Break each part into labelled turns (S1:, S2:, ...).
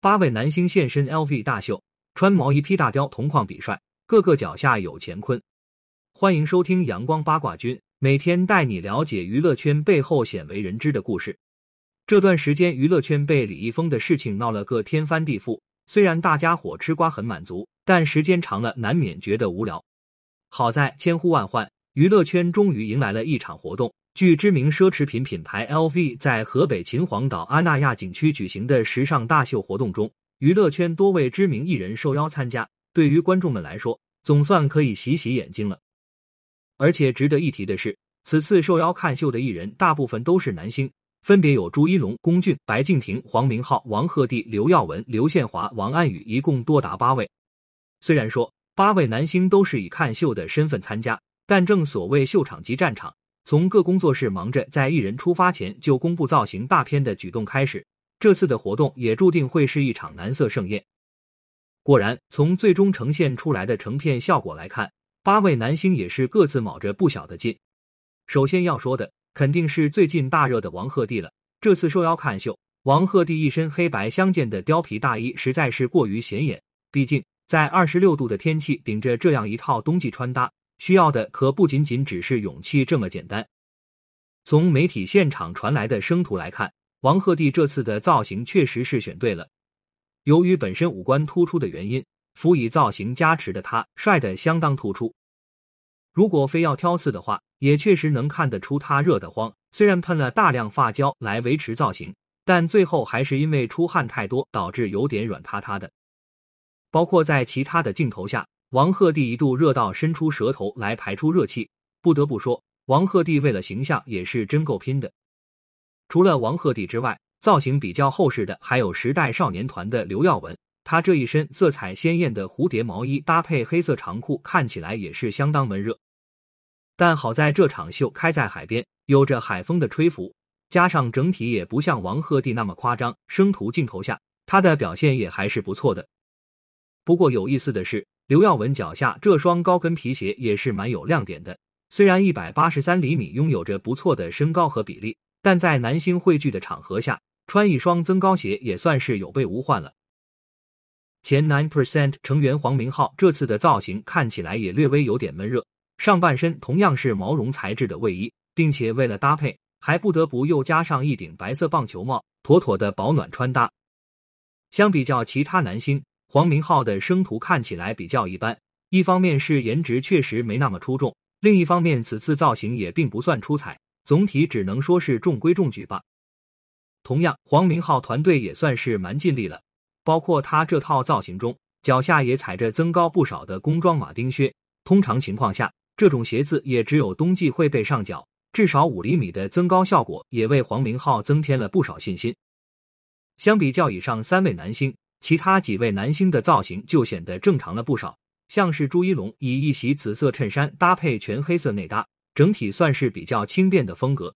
S1: 八位男星现身 LV 大秀，穿毛衣披大貂，同框比帅，个个脚下有乾坤。欢迎收听阳光八卦君，每天带你了解娱乐圈背后鲜为人知的故事。这段时间，娱乐圈被李易峰的事情闹了个天翻地覆。虽然大家伙吃瓜很满足，但时间长了难免觉得无聊。好在千呼万唤，娱乐圈终于迎来了一场活动。据知名奢侈品品牌 LV 在河北秦皇岛阿那亚景区举行的时尚大秀活动中，娱乐圈多位知名艺人受邀参加。对于观众们来说，总算可以洗洗眼睛了。而且值得一提的是，此次受邀看秀的艺人大部分都是男星，分别有朱一龙、龚俊、白敬亭、黄明昊、王鹤棣、刘耀文、刘宪华、王安宇，一共多达八位。虽然说八位男星都是以看秀的身份参加，但正所谓秀场即战场。从各工作室忙着在艺人出发前就公布造型大片的举动开始，这次的活动也注定会是一场蓝色盛宴。果然，从最终呈现出来的成片效果来看，八位男星也是各自卯着不小的劲。首先要说的肯定是最近大热的王鹤棣了。这次受邀看秀，王鹤棣一身黑白相间的貂皮大衣实在是过于显眼，毕竟在二十六度的天气顶着这样一套冬季穿搭。需要的可不仅仅只是勇气这么简单。从媒体现场传来的生图来看，王鹤棣这次的造型确实是选对了。由于本身五官突出的原因，辅以造型加持的他帅得相当突出。如果非要挑刺的话，也确实能看得出他热得慌。虽然喷了大量发胶来维持造型，但最后还是因为出汗太多，导致有点软塌塌的。包括在其他的镜头下。王鹤棣一度热到伸出舌头来排出热气，不得不说，王鹤棣为了形象也是真够拼的。除了王鹤棣之外，造型比较厚实的还有时代少年团的刘耀文，他这一身色彩鲜艳的蝴蝶毛衣搭配黑色长裤，看起来也是相当闷热。但好在这场秀开在海边，有着海风的吹拂，加上整体也不像王鹤棣那么夸张，生图镜头下他的表现也还是不错的。不过有意思的是。刘耀文脚下这双高跟皮鞋也是蛮有亮点的。虽然一百八十三厘米拥有着不错的身高和比例，但在男星汇聚的场合下，穿一双增高鞋也算是有备无患了。前 Nine Percent 成员黄明昊这次的造型看起来也略微有点闷热，上半身同样是毛绒材质的卫衣，并且为了搭配，还不得不又加上一顶白色棒球帽，妥妥的保暖穿搭。相比较其他男星。黄明昊的生图看起来比较一般，一方面是颜值确实没那么出众，另一方面此次造型也并不算出彩，总体只能说是中规中矩吧。同样，黄明昊团队也算是蛮尽力了，包括他这套造型中，脚下也踩着增高不少的工装马丁靴。通常情况下，这种鞋子也只有冬季会被上脚，至少五厘米的增高效果也为黄明昊增添了不少信心。相比较以上三位男星。其他几位男星的造型就显得正常了不少，像是朱一龙以一袭紫色衬衫搭配全黑色内搭，整体算是比较轻便的风格。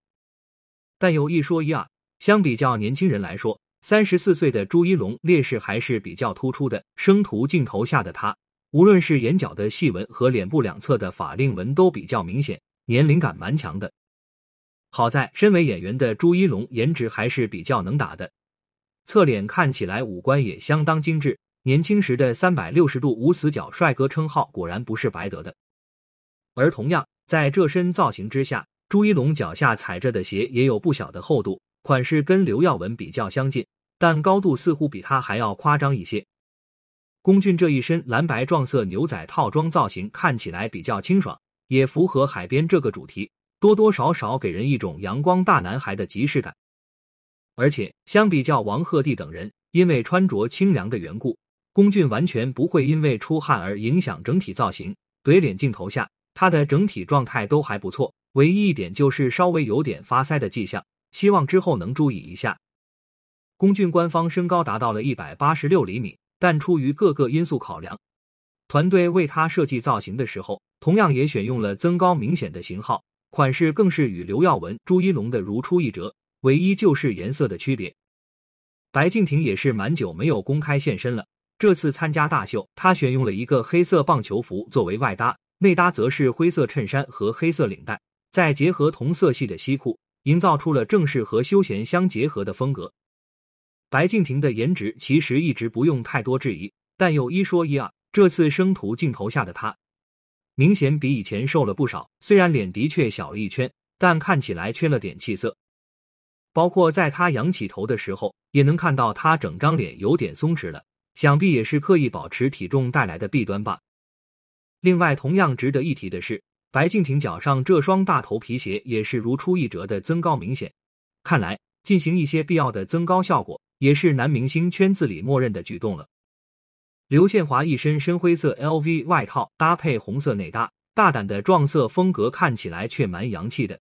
S1: 但有一说一啊，相比较年轻人来说，三十四岁的朱一龙劣势还是比较突出的。生图镜头下的他，无论是眼角的细纹和脸部两侧的法令纹都比较明显，年龄感蛮强的。好在身为演员的朱一龙颜值还是比较能打的。侧脸看起来五官也相当精致，年轻时的三百六十度无死角帅哥称号果然不是白得的。而同样在这身造型之下，朱一龙脚下踩着的鞋也有不小的厚度，款式跟刘耀文比较相近，但高度似乎比他还要夸张一些。龚俊这一身蓝白撞色牛仔套装造型看起来比较清爽，也符合海边这个主题，多多少少给人一种阳光大男孩的即视感。而且相比较王鹤棣等人，因为穿着清凉的缘故，龚俊完全不会因为出汗而影响整体造型。怼脸镜头下，他的整体状态都还不错，唯一一点就是稍微有点发腮的迹象，希望之后能注意一下。龚俊官方身高达到了一百八十六厘米，但出于各个因素考量，团队为他设计造型的时候，同样也选用了增高明显的型号，款式更是与刘耀文、朱一龙的如出一辙。唯一就是颜色的区别。白敬亭也是蛮久没有公开现身了，这次参加大秀，他选用了一个黑色棒球服作为外搭，内搭则是灰色衬衫和黑色领带，再结合同色系的西裤，营造出了正式和休闲相结合的风格。白敬亭的颜值其实一直不用太多质疑，但有一说一啊，这次生图镜头下的他，明显比以前瘦了不少。虽然脸的确小了一圈，但看起来缺了点气色。包括在他仰起头的时候，也能看到他整张脸有点松弛了，想必也是刻意保持体重带来的弊端吧。另外，同样值得一提的是，白敬亭脚上这双大头皮鞋也是如出一辙的增高明显，看来进行一些必要的增高效果。也是男明星圈子里默认的举动了。刘宪华一身深灰色 LV 外套，搭配红色内搭，大胆的撞色风格看起来却蛮洋气的。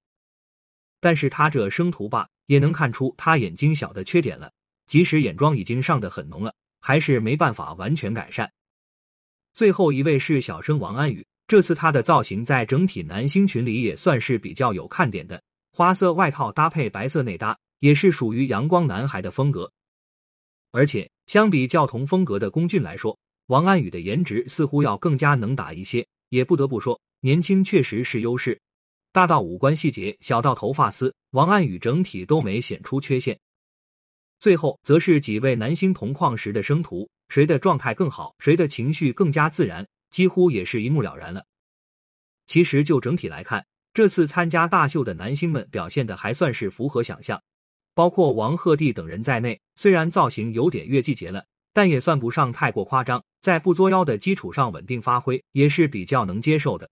S1: 但是他这生图吧，也能看出他眼睛小的缺点了。即使眼妆已经上的很浓了，还是没办法完全改善。最后一位是小生王安宇，这次他的造型在整体男星群里也算是比较有看点的，花色外套搭配白色内搭，也是属于阳光男孩的风格。而且，相比较同风格的龚俊来说，王安宇的颜值似乎要更加能打一些。也不得不说，年轻确实是优势。大到五官细节，小到头发丝，王安宇整体都没显出缺陷。最后，则是几位男星同框时的生图，谁的状态更好，谁的情绪更加自然，几乎也是一目了然了。其实，就整体来看，这次参加大秀的男星们表现的还算是符合想象。包括王鹤棣等人在内，虽然造型有点越季节了，但也算不上太过夸张，在不作妖的基础上稳定发挥，也是比较能接受的。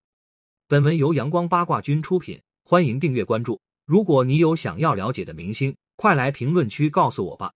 S1: 本文由阳光八卦君出品，欢迎订阅关注。如果你有想要了解的明星，快来评论区告诉我吧。